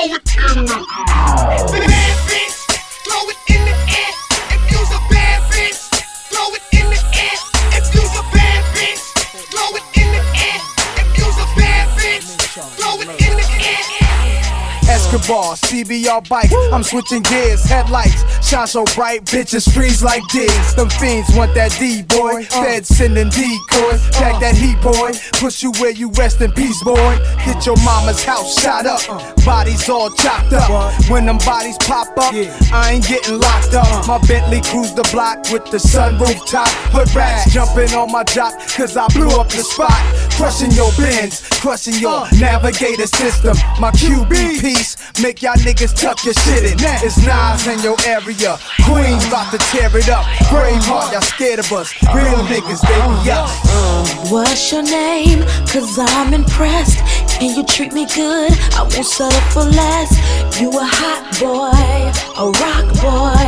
Bad bitch, throw it in the air. A bad bitch, it in the air. A bad bitch, it in the air. A bad bitch, throw it in the air cars, CBR bike. I'm switching gears, headlights shine so bright, bitches freeze like this. Them fiends want that D boy, fed sending decoys. Pack that heat boy, push you where you rest in peace, boy. Get your mama's house shot up, bodies all chopped up. When them bodies pop up, I ain't getting locked up. My Bentley cruise the block with the sunroof top. Hood rats jumping on my jock, cause I blew up the spot. Crushing your bins, crushing your navigator system. My QB make y'all niggas tuck your shit in. It's Nas in your area. Queens about to tear it up. Braveheart, y'all scared of us. Real niggas, they be us. Um, what's your name? Cause I'm impressed. Can you treat me good? I won't settle for less. You a hot boy, a rock boy,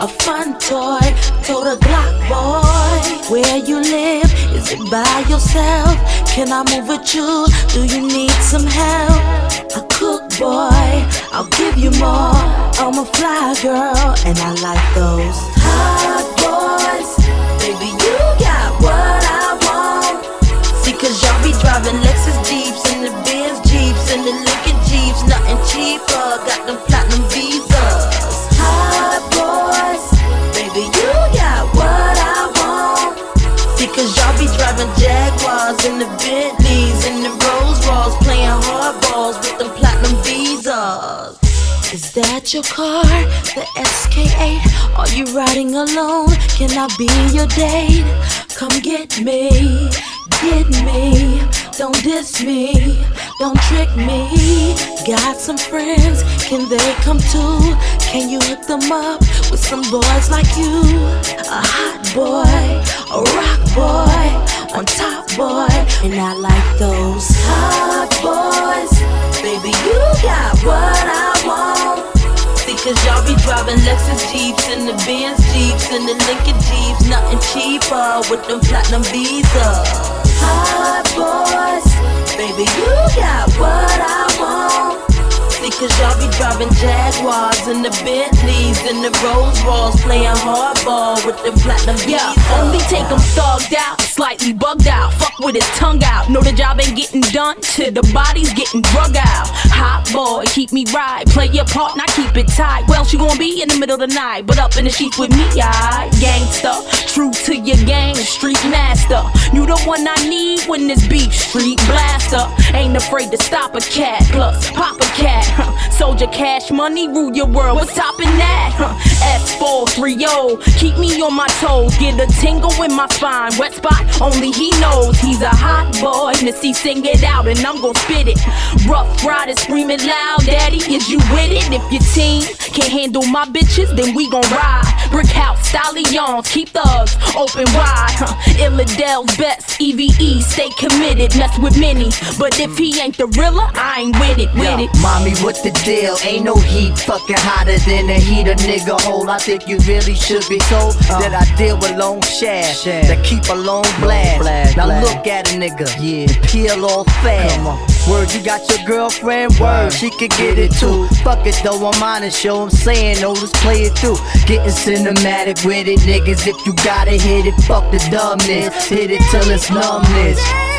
a fun toy, total Glock boy. Where you live? Is it by yourself? Can I move with you? Do you need some help? A cook boy, I'll give you more. I'm a fly girl, and I like those hot Is that your car, the SK8? Are you riding alone? Can I be your date? Come get me, get me. Don't diss me, don't trick me. Got some friends, can they come too? Can you hook them up with some boys like you? A hot boy, a rock boy, on top boy, and I like those cause y'all be driving Lexus Jeeps and the Benz Jeeps and the Lincoln Jeeps. Nothing cheaper with them platinum visas. Hot boys, baby, you got what I want. See, cause y'all be driving Jaguars and the Bentleys and the Rolls Royce, playing hardball with them platinum visas. Yeah, only take him thugged out, slightly bugged out. Fuck with his tongue out. Know the job ain't getting done till the body's getting drug out. Hot boy, keep me right. Play your part, not keep it tight. Well, she gon' be in the middle of the night, but up in the sheets with me, I gangsta. True to your game, street master. You the one I need when this beat street blaster. Ain't afraid to stop a cat, plus pop. Soldier cash money, rule your world. What's topping that? Huh. S430, keep me on my toes. Get a tingle in my spine. Wet spot, only he knows. He's a hot boy. Missy sing it out, and I'm gon' spit it. Ruff Ryder screaming loud, daddy, is you with it? If your team can't handle my bitches, then we gon' ride. Brick house, stallions, keep thugs open wide. Huh. Illadel's best, EVE, stay committed. Mess with many, but if he ain't the realer, I ain't with it, with it. Mommy, what's the deal? Ain't no heat fucking hotter than the heat a nigga hole. I think you really should be told uh. that I deal with long shafts that keep a long blast. now look at a nigga, yeah, peel off fast. Word, you got your girlfriend, word, she could get it too. Fuck it though, I'm on honest, show I'm saying, no, let's play it through. Getting cinematic with it, niggas. If you gotta hit it, fuck the dumbness. Hit it till it's numbness.